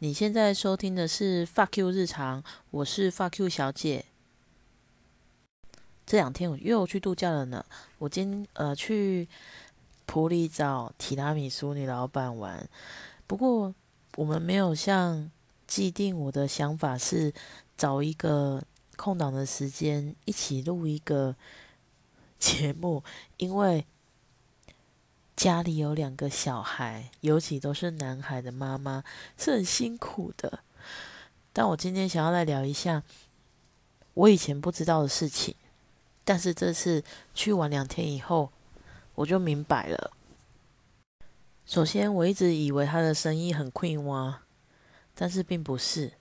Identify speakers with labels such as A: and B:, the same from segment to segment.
A: 你现在收听的是 Fuck You 日常，我是 Fuck You 小姐。这两天我又去度假了呢。我今呃去普里找提拉米苏女老板玩，不过我们没有像既定。我的想法是找一个空档的时间一起录一个节目，因为。家里有两个小孩，尤其都是男孩的妈妈是很辛苦的。但我今天想要来聊一下我以前不知道的事情，但是这次去玩两天以后，我就明白了。首先，我一直以为他的生意很困哇，但是并不是。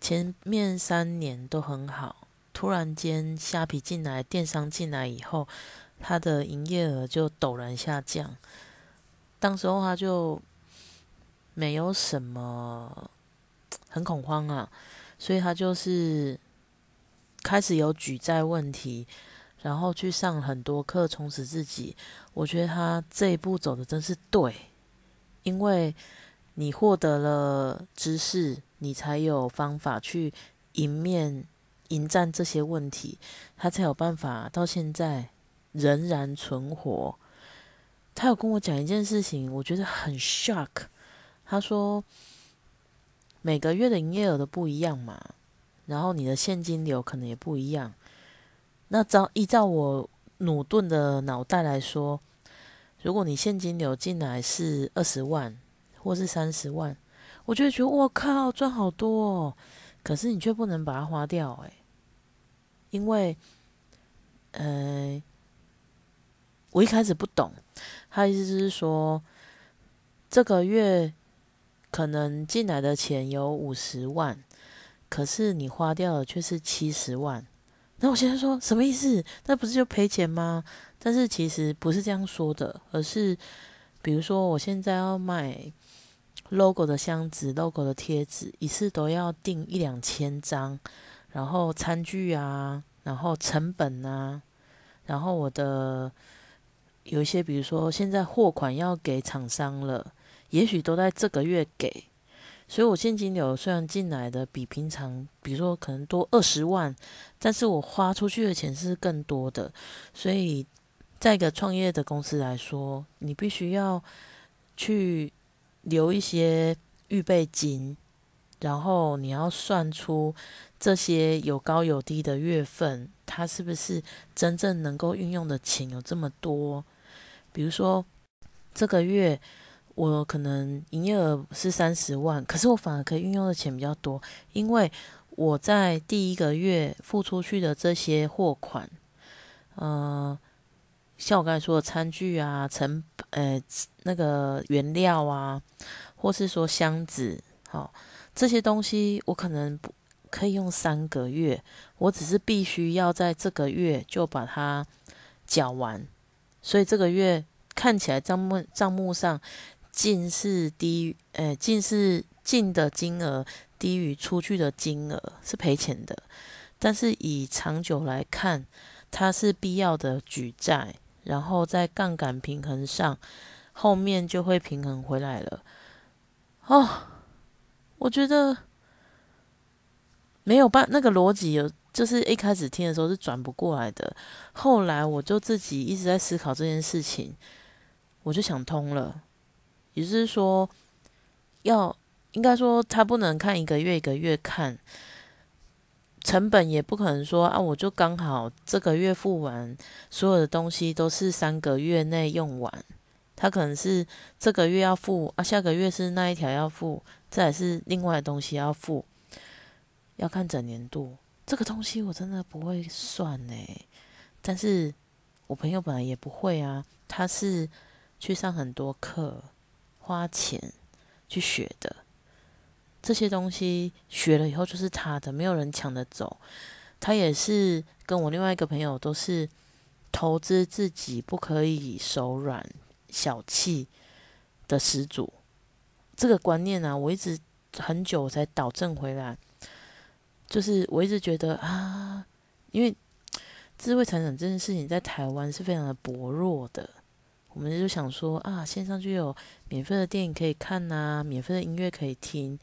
A: 前面三年都很好，突然间虾皮进来，电商进来以后。他的营业额就陡然下降，当时候他就没有什么很恐慌啊，所以他就是开始有举债问题，然后去上很多课充实自己。我觉得他这一步走的真是对，因为你获得了知识，你才有方法去迎面迎战这些问题，他才有办法到现在。仍然存活。他有跟我讲一件事情，我觉得很 shock。他说，每个月的营业额都不一样嘛，然后你的现金流可能也不一样。那照依照我努顿的脑袋来说，如果你现金流进来是二十万或是三十万，我就觉得我靠赚好多哦。可是你却不能把它花掉，诶，因为，呃。我一开始不懂，他意思是说，这个月可能进来的钱有五十万，可是你花掉的却是七十万。那我现在说什么意思？那不是就赔钱吗？但是其实不是这样说的，而是比如说我现在要买 logo 的箱子、logo 的贴纸，一次都要订一两千张，然后餐具啊，然后成本啊，然后我的。有一些，比如说现在货款要给厂商了，也许都在这个月给，所以我现金流虽然进来的比平常，比如说可能多二十万，但是我花出去的钱是更多的。所以，在一个创业的公司来说，你必须要去留一些预备金，然后你要算出这些有高有低的月份，它是不是真正能够运用的钱有这么多。比如说，这个月我可能营业额是三十万，可是我反而可以运用的钱比较多，因为我在第一个月付出去的这些货款，呃，像我刚才说的餐具啊、成呃那个原料啊，或是说箱子，好这些东西，我可能不可以用三个月，我只是必须要在这个月就把它缴完。所以这个月看起来账目账目上进是低于，诶，进是进的金额低于出去的金额，是赔钱的。但是以长久来看，它是必要的举债，然后在杠杆平衡上，后面就会平衡回来了。哦，我觉得没有办那个逻辑有。就是一开始听的时候是转不过来的，后来我就自己一直在思考这件事情，我就想通了，也就是说，要应该说他不能看一个月一个月看，成本也不可能说啊，我就刚好这个月付完，所有的东西都是三个月内用完，他可能是这个月要付啊，下个月是那一条要付，再是另外的东西要付，要看整年度。这个东西我真的不会算呢，但是我朋友本来也不会啊，他是去上很多课，花钱去学的，这些东西学了以后就是他的，没有人抢得走。他也是跟我另外一个朋友都是投资自己，不可以手软、小气的始祖。这个观念啊，我一直很久才导正回来。就是我一直觉得啊，因为智慧财产这件事情在台湾是非常的薄弱的，我们就想说啊，线上就有免费的电影可以看呐，免费的音乐可以听，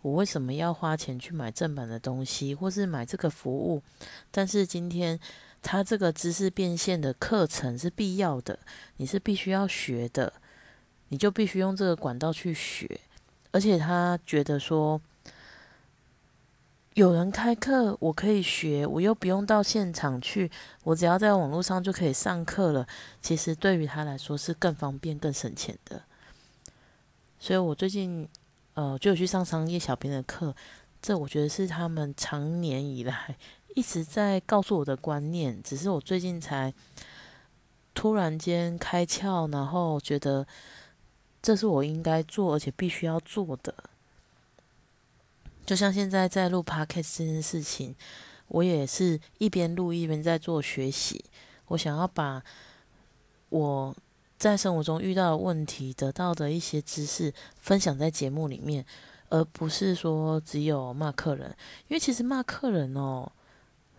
A: 我为什么要花钱去买正版的东西，或是买这个服务？但是今天他这个知识变现的课程是必要的，你是必须要学的，你就必须用这个管道去学，而且他觉得说。有人开课，我可以学，我又不用到现场去，我只要在网络上就可以上课了。其实对于他来说是更方便、更省钱的。所以我最近呃就有去上商业小编的课，这我觉得是他们常年以来一直在告诉我的观念，只是我最近才突然间开窍，然后觉得这是我应该做而且必须要做的。就像现在在录 podcast 这件事情，我也是一边录一边在做学习。我想要把我在生活中遇到的问题得到的一些知识分享在节目里面，而不是说只有骂客人。因为其实骂客人哦，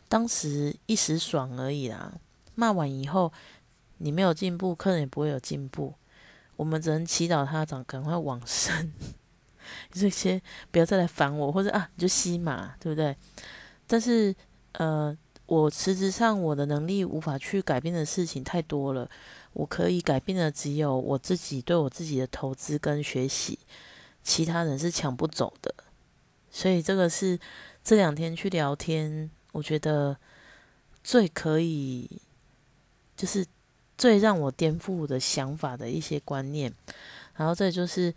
A: 当时一时爽而已啦。骂完以后，你没有进步，客人也不会有进步。我们只能祈祷他长赶快往生。这些不要再来烦我，或者啊，你就吸嘛，对不对？但是呃，我实质上我的能力无法去改变的事情太多了。我可以改变的只有我自己对我自己的投资跟学习，其他人是抢不走的。所以这个是这两天去聊天，我觉得最可以，就是最让我颠覆我的想法的一些观念。然后这就是。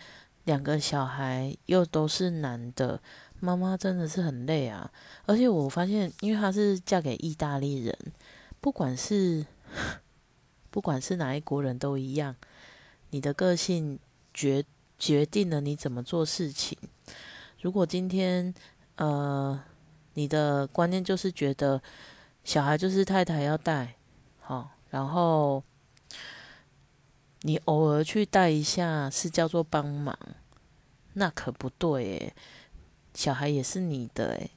A: 两个小孩又都是男的，妈妈真的是很累啊！而且我发现，因为她是嫁给意大利人，不管是 不管是哪一国人都一样，你的个性决决定了你怎么做事情。如果今天呃你的观念就是觉得小孩就是太太要带，好，然后。你偶尔去带一下是叫做帮忙，那可不对诶。小孩也是你的诶。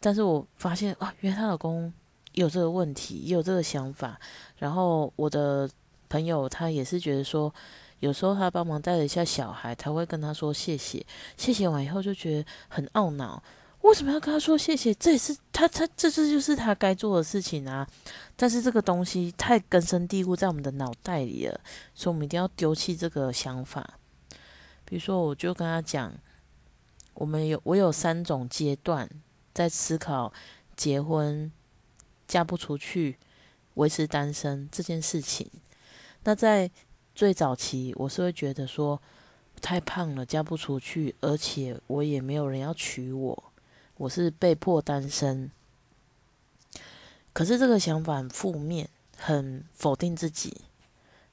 A: 但是我发现啊，原来她老公有这个问题，也有这个想法。然后我的朋友他也是觉得说，有时候他帮忙带了一下小孩，他会跟他说谢谢，谢谢完以后就觉得很懊恼。为什么要跟他说谢谢？这也是他他这这就是他该做的事情啊！但是这个东西太根深蒂固在我们的脑袋里了，所以我们一定要丢弃这个想法。比如说，我就跟他讲，我们有我有三种阶段在思考结婚、嫁不出去、维持单身这件事情。那在最早期，我是会觉得说太胖了，嫁不出去，而且我也没有人要娶我。我是被迫单身，可是这个想法负面，很否定自己。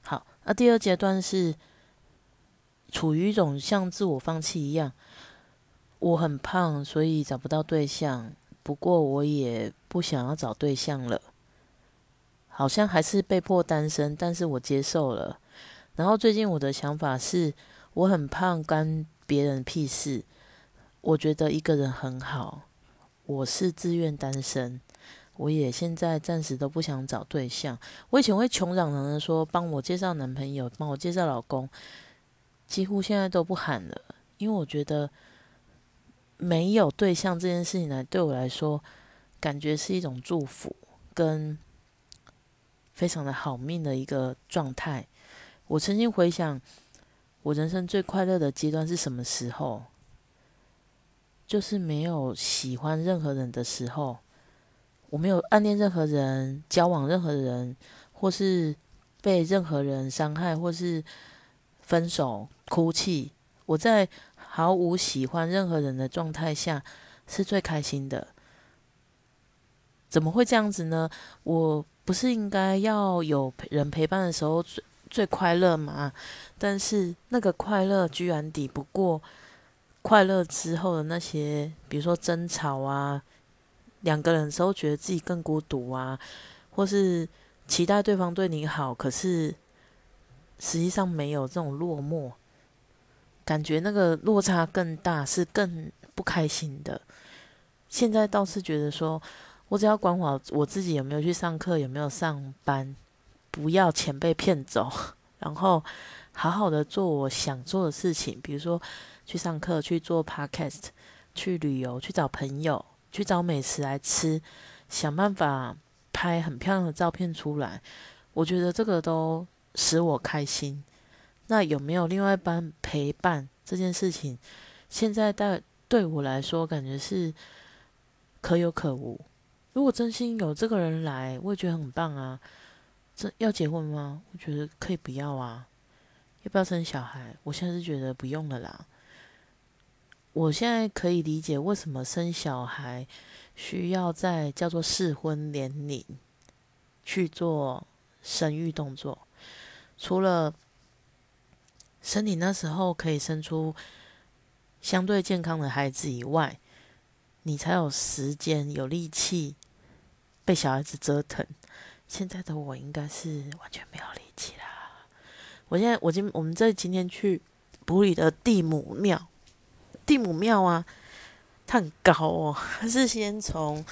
A: 好，那第二阶段是处于一种像自我放弃一样，我很胖，所以找不到对象。不过我也不想要找对象了，好像还是被迫单身，但是我接受了。然后最近我的想法是，我很胖，干别人屁事。我觉得一个人很好，我是自愿单身，我也现在暂时都不想找对象。我以前会穷嚷嚷的说帮我介绍男朋友，帮我介绍老公，几乎现在都不喊了，因为我觉得没有对象这件事情来对我来说，感觉是一种祝福跟非常的好命的一个状态。我曾经回想我人生最快乐的阶段是什么时候？就是没有喜欢任何人的时候，我没有暗恋任何人，交往任何人，或是被任何人伤害，或是分手哭泣。我在毫无喜欢任何人的状态下是最开心的。怎么会这样子呢？我不是应该要有人陪伴的时候最最快乐吗？但是那个快乐居然抵不过。快乐之后的那些，比如说争吵啊，两个人的时候觉得自己更孤独啊，或是期待对方对你好，可是实际上没有这种落寞，感觉那个落差更大，是更不开心的。现在倒是觉得说，我只要管好我自己有没有去上课，有没有上班，不要钱被骗走，然后好好的做我想做的事情，比如说去上课、去做 podcast、去旅游、去找朋友、去找美食来吃，想办法拍很漂亮的照片出来。我觉得这个都使我开心。那有没有另外一班陪伴这件事情？现在在对我来说，感觉是可有可无。如果真心有这个人来，我也觉得很棒啊。这要结婚吗？我觉得可以不要啊。要不要生小孩？我现在是觉得不用了啦。我现在可以理解为什么生小孩需要在叫做适婚年龄去做生育动作，除了。身体那时候可以生出相对健康的孩子以外，你才有时间、有力气被小孩子折腾。现在的我应该是完全没有力气啦。我现在，我今我们这今天去埔里的地母庙，地母庙啊，它很高哦。它是先从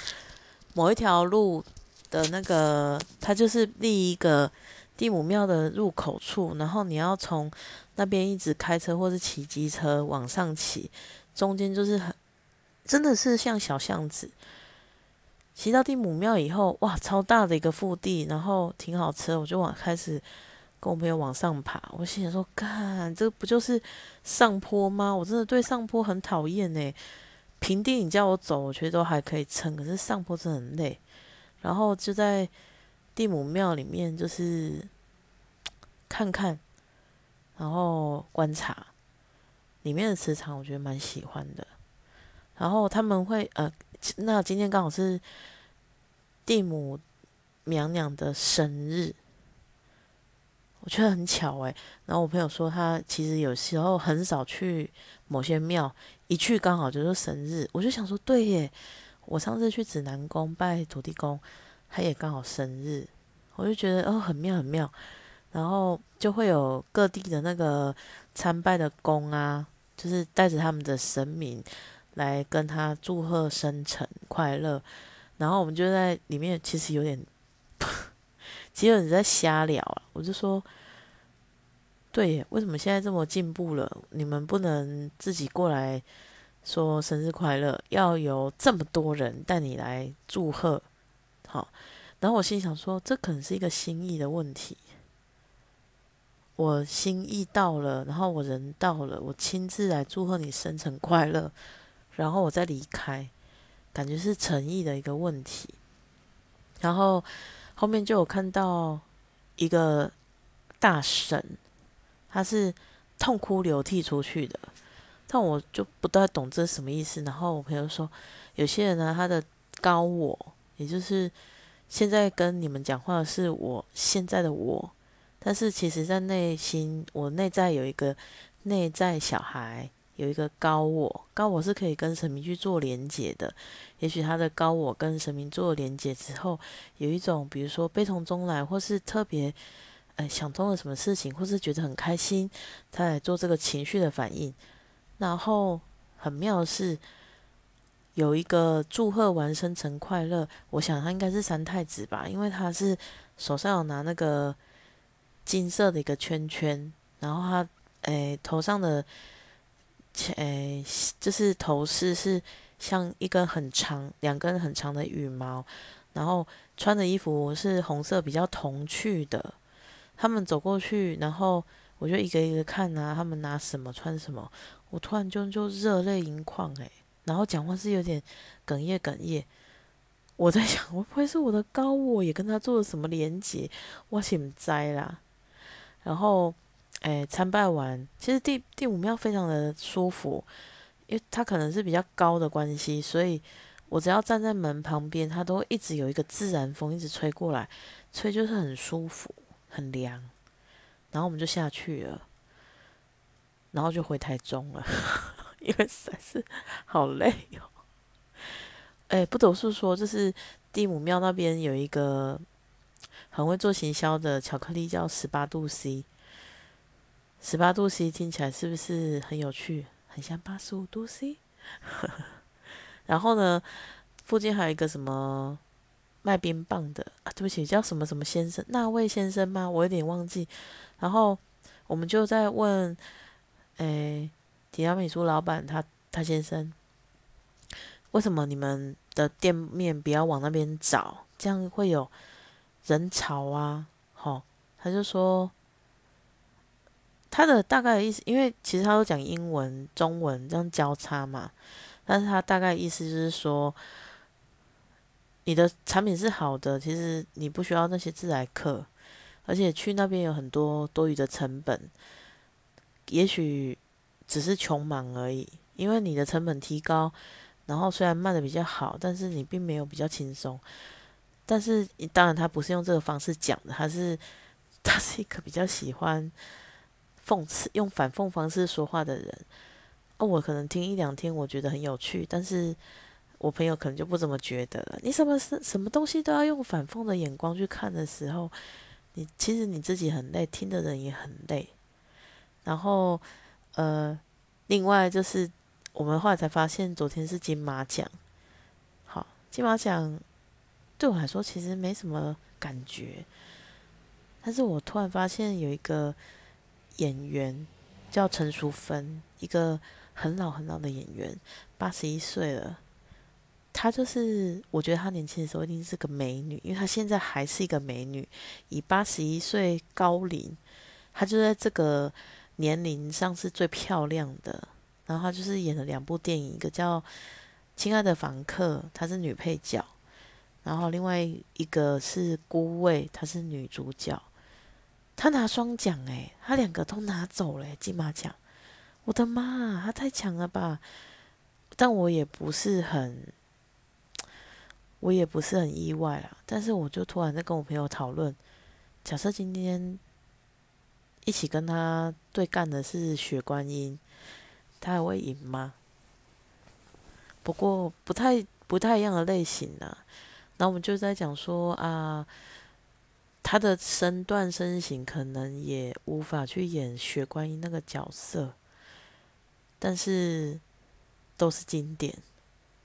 A: 某一条路的那个，它就是立一个。地母庙的入口处，然后你要从那边一直开车或是骑机车往上骑，中间就是很真的是像小巷子。骑到地母庙以后，哇，超大的一个腹地，然后停好车，我就往开始跟我朋友往上爬。我心想说，干，这不就是上坡吗？我真的对上坡很讨厌呢。平地你叫我走，我觉得都还可以撑，可是上坡真的很累。然后就在。地母庙里面就是 看看，然后观察里面的磁场，我觉得蛮喜欢的。然后他们会呃，那今天刚好是地母娘娘的生日，我觉得很巧诶。然后我朋友说他其实有时候很少去某些庙，一去刚好就是生日，我就想说对耶。我上次去指南宫拜土地公。他也刚好生日，我就觉得哦很妙很妙，然后就会有各地的那个参拜的公啊，就是带着他们的神明来跟他祝贺生辰快乐，然后我们就在里面，其实有点，其实有点在瞎聊啊。我就说，对，为什么现在这么进步了，你们不能自己过来说生日快乐，要有这么多人带你来祝贺？好，然后我心想说，这可能是一个心意的问题。我心意到了，然后我人到了，我亲自来祝贺你生辰快乐，然后我再离开，感觉是诚意的一个问题。然后后面就有看到一个大神，他是痛哭流涕出去的，但我就不太懂这什么意思。然后我朋友说，有些人呢，他的高我。也就是现在跟你们讲话的是我现在的我，但是其实在内心，我内在有一个内在小孩，有一个高我，高我是可以跟神明去做连接的。也许他的高我跟神明做连接之后，有一种比如说悲从中来，或是特别呃想通了什么事情，或是觉得很开心，他来做这个情绪的反应。然后很妙的是。有一个祝贺完生辰快乐，我想他应该是三太子吧，因为他是手上有拿那个金色的一个圈圈，然后他诶头上的诶就是头饰是像一根很长两根很长的羽毛，然后穿的衣服是红色比较童趣的。他们走过去，然后我就一个一个看啊，他们拿什么穿什么，我突然就就热泪盈眶诶。然后讲话是有点哽咽哽咽，我在想，会不会是我的高我也跟他做了什么连接？我心栽啦。然后，哎，参拜完，其实第第五庙非常的舒服，因为它可能是比较高的关系，所以我只要站在门旁边，它都一直有一个自然风一直吹过来，吹就是很舒服，很凉。然后我们就下去了，然后就回台中了。因为实在是好累哦。哎，不得不说，就是地母庙那边有一个很会做行销的巧克力，叫十八度 C。十八度 C 听起来是不是很有趣？很像八十五度 C。然后呢，附近还有一个什么卖冰棒的啊，对不起，叫什么什么先生，那位先生吗？我有点忘记。然后我们就在问，诶，提拉米苏老板他他先生，为什么你们的店面不要往那边找？这样会有人潮啊？好，他就说他的大概意思，因为其实他都讲英文、中文这样交叉嘛，但是他大概意思就是说。你的产品是好的，其实你不需要那些自来客，而且去那边有很多多余的成本，也许只是穷忙而已。因为你的成本提高，然后虽然卖的比较好，但是你并没有比较轻松。但是当然他不是用这个方式讲的，他是他是一个比较喜欢讽刺、用反讽方式说话的人。哦，我可能听一两天，我觉得很有趣，但是。我朋友可能就不怎么觉得了。你什么是什么东西都要用反讽的眼光去看的时候，你其实你自己很累，听的人也很累。然后，呃，另外就是我们后来才发现，昨天是金马奖。好，金马奖对我来说其实没什么感觉，但是我突然发现有一个演员叫陈淑芬，一个很老很老的演员，八十一岁了。她就是，我觉得她年轻的时候一定是个美女，因为她现在还是一个美女，以八十一岁高龄，她就在这个年龄上是最漂亮的。然后她就是演了两部电影，一个叫《亲爱的房客》，她是女配角；然后另外一个是《孤味》，她是女主角。她拿双奖诶，她两个都拿走了金马奖，我的妈，她太强了吧！但我也不是很。我也不是很意外啦，但是我就突然在跟我朋友讨论，假设今天一起跟他对干的是雪观音，他还会赢吗？不过不太不太一样的类型啊。然后我们就在讲说啊，他的身段身形可能也无法去演雪观音那个角色，但是都是经典，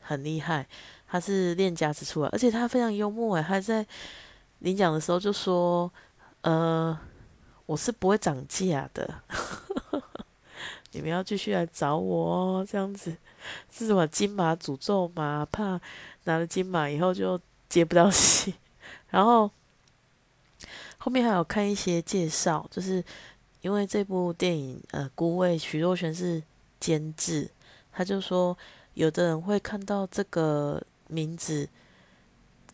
A: 很厉害。他是练家子出来，而且他非常幽默诶，他在领奖的时候就说：“呃，我是不会涨价的，你们要继续来找我哦。”这样子是什么金马诅咒吗？怕拿了金马以后就接不到戏。然后后面还有看一些介绍，就是因为这部电影呃，孤位徐若瑄是监制，他就说有的人会看到这个。名字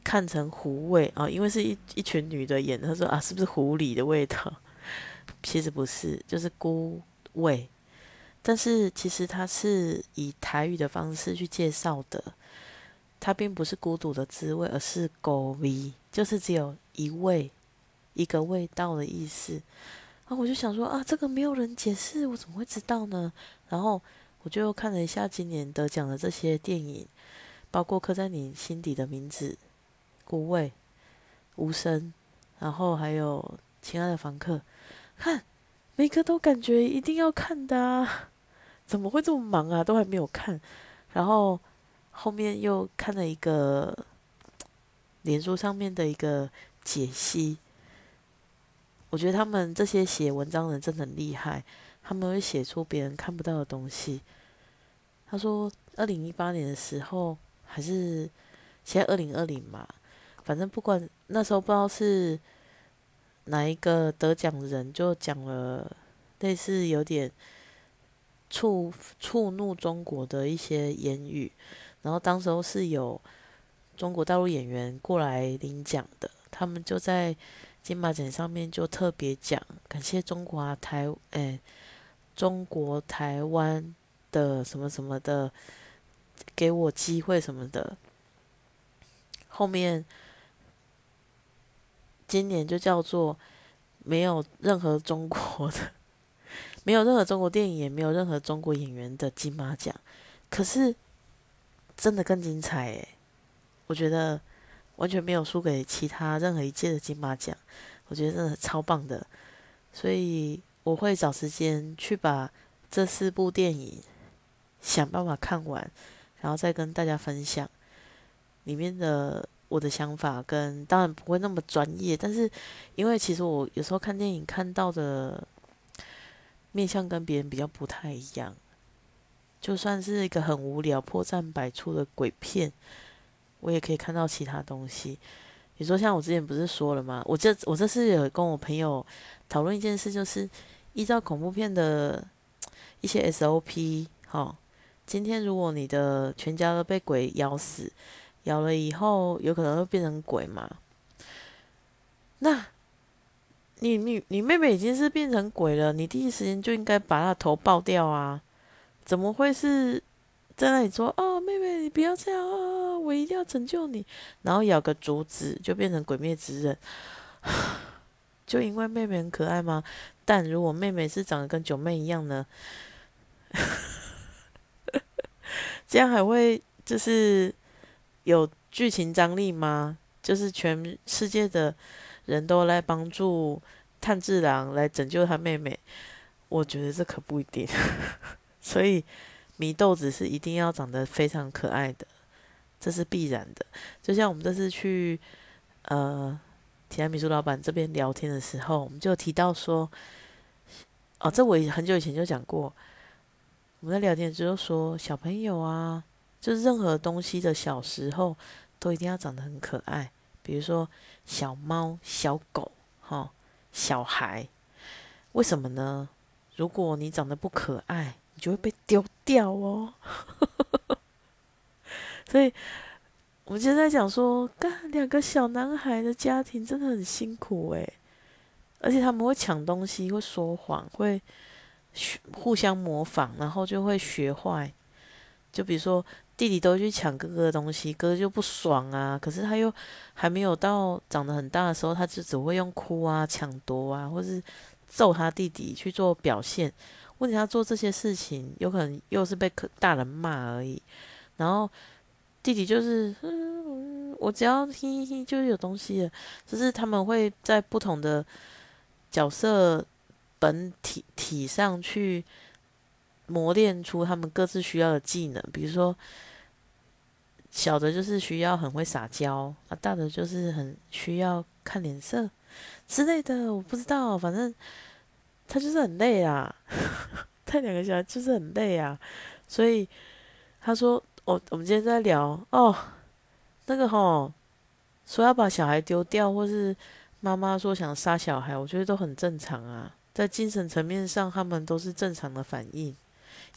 A: 看成狐味啊，因为是一一群女的演，她说啊，是不是狐狸的味道？其实不是，就是孤味。但是其实它是以台语的方式去介绍的，它并不是孤独的滋味，而是狗味，就是只有一味一个味道的意思。啊，我就想说啊，这个没有人解释，我怎么会知道呢？然后我就看了一下今年得奖的这些电影。包括刻在你心底的名字、孤味、无声，然后还有亲爱的房客，看每个都感觉一定要看的啊！怎么会这么忙啊？都还没有看，然后后面又看了一个脸书上面的一个解析。我觉得他们这些写文章的人真的很厉害，他们会写出别人看不到的东西。他说，二零一八年的时候。还是现在二零二零嘛，反正不管那时候不知道是哪一个得奖人就讲了类似有点触触怒中国的一些言语，然后当时候是有中国大陆演员过来领奖的，他们就在金马奖上面就特别讲感谢中国台诶中国台湾的什么什么的。给我机会什么的，后面今年就叫做没有任何中国的，没有任何中国电影，也没有任何中国演员的金马奖。可是真的更精彩诶，我觉得完全没有输给其他任何一届的金马奖，我觉得真的超棒的。所以我会找时间去把这四部电影想办法看完。然后再跟大家分享里面的我的想法跟当然不会那么专业，但是因为其实我有时候看电影看到的面相跟别人比较不太一样，就算是一个很无聊、破绽百出的鬼片，我也可以看到其他东西。你说像我之前不是说了吗？我这我这次有跟我朋友讨论一件事，就是依照恐怖片的一些 SOP，哈，今天如果你的全家都被鬼咬死，咬了以后有可能会变成鬼嘛？那你你你妹妹已经是变成鬼了，你第一时间就应该把她头爆掉啊！怎么会是在那里说哦，妹妹你不要这样啊？我一定要拯救你，然后咬个竹子就变成鬼灭之刃，就因为妹妹很可爱吗？但如果妹妹是长得跟九妹一样呢？这样还会就是有剧情张力吗？就是全世界的人都来帮助炭治郎来拯救他妹妹？我觉得这可不一定。所以祢豆子是一定要长得非常可爱的。这是必然的，就像我们这次去呃提拉米苏老板这边聊天的时候，我们就提到说，哦，这我很久以前就讲过，我们在聊天时候说，小朋友啊，就是任何东西的小时候都一定要长得很可爱，比如说小猫、小狗、哈小孩，为什么呢？如果你长得不可爱，你就会被丢掉哦。所以，我们就在讲说，干两个小男孩的家庭真的很辛苦诶，而且他们会抢东西，会说谎，会互相模仿，然后就会学坏。就比如说，弟弟都去抢哥哥的东西，哥哥就不爽啊。可是他又还没有到长得很大的时候，他就只会用哭啊、抢夺啊，或是揍他弟弟去做表现。问题他做这些事情，有可能又是被大人骂而已，然后。弟弟就是，我只要嘿嘿嘿，就是有东西了。就是他们会在不同的角色本体体上去磨练出他们各自需要的技能。比如说，小的就是需要很会撒娇，啊，大的就是很需要看脸色之类的。我不知道，反正他就是很累啊，带两个小孩就是很累啊，所以他说。我我们今天在聊哦，那个吼说要把小孩丢掉，或是妈妈说想杀小孩，我觉得都很正常啊。在精神层面上，他们都是正常的反应，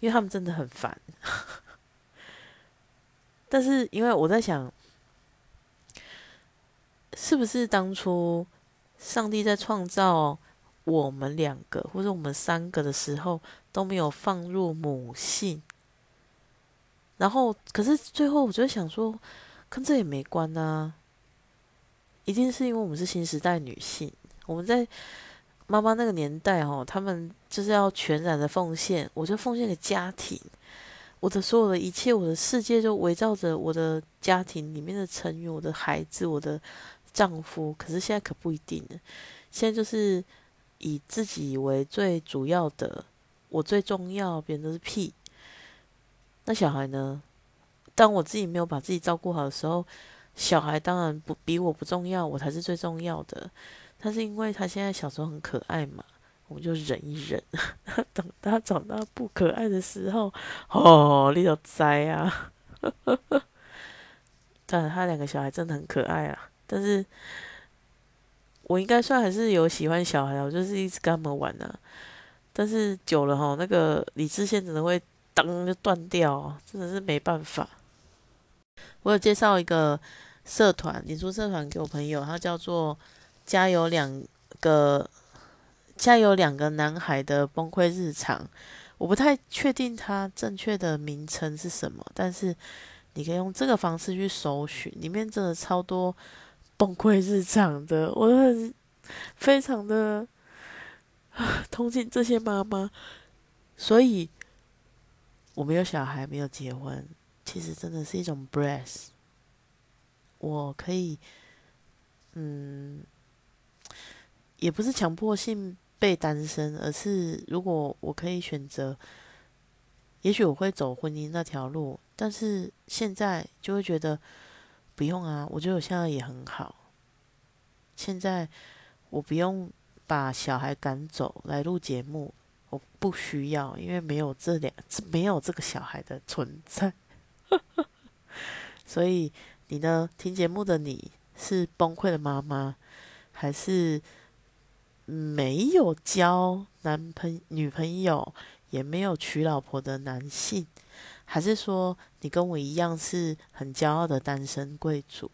A: 因为他们真的很烦。但是因为我在想，是不是当初上帝在创造我们两个或者我们三个的时候，都没有放入母性？然后，可是最后，我就想说，跟这也没关啊。一定是因为我们是新时代女性，我们在妈妈那个年代哦，他们就是要全然的奉献，我就奉献给家庭，我的所有的一切，我的世界就围绕着我的家庭里面的成员，我的孩子，我的丈夫。可是现在可不一定了，现在就是以自己为最主要的，我最重要，别人都是屁。那小孩呢？当我自己没有把自己照顾好的时候，小孩当然不比我不重要，我才是最重要的。但是因为他现在小时候很可爱嘛，我们就忍一忍。等 他长大不可爱的时候，哦，你就栽啊！但他两个小孩真的很可爱啊。但是我应该算还是有喜欢小孩，我就是一直跟他们玩啊。但是久了哈，那个理智线真的会。当就断掉，真的是没办法。我有介绍一个社团，你说社团给我朋友，他叫做“家有两个家有两个男孩的崩溃日常”。我不太确定它正确的名称是什么，但是你可以用这个方式去搜寻，里面真的超多崩溃日常的，我很非常的同情这些妈妈，所以。我没有小孩，没有结婚，其实真的是一种 breath。我可以，嗯，也不是强迫性被单身，而是如果我可以选择，也许我会走婚姻那条路。但是现在就会觉得，不用啊，我觉得我现在也很好。现在我不用把小孩赶走来录节目，我不需要，因为没有这两，没有这个小孩的存在。所以你呢？听节目的你是崩溃的妈妈，还是没有交男朋女朋友，也没有娶老婆的男性？还是说你跟我一样是很骄傲的单身贵族？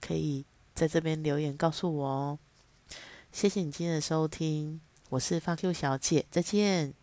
A: 可以在这边留言告诉我哦。谢谢你今天的收听，我是发 Q 小姐，再见。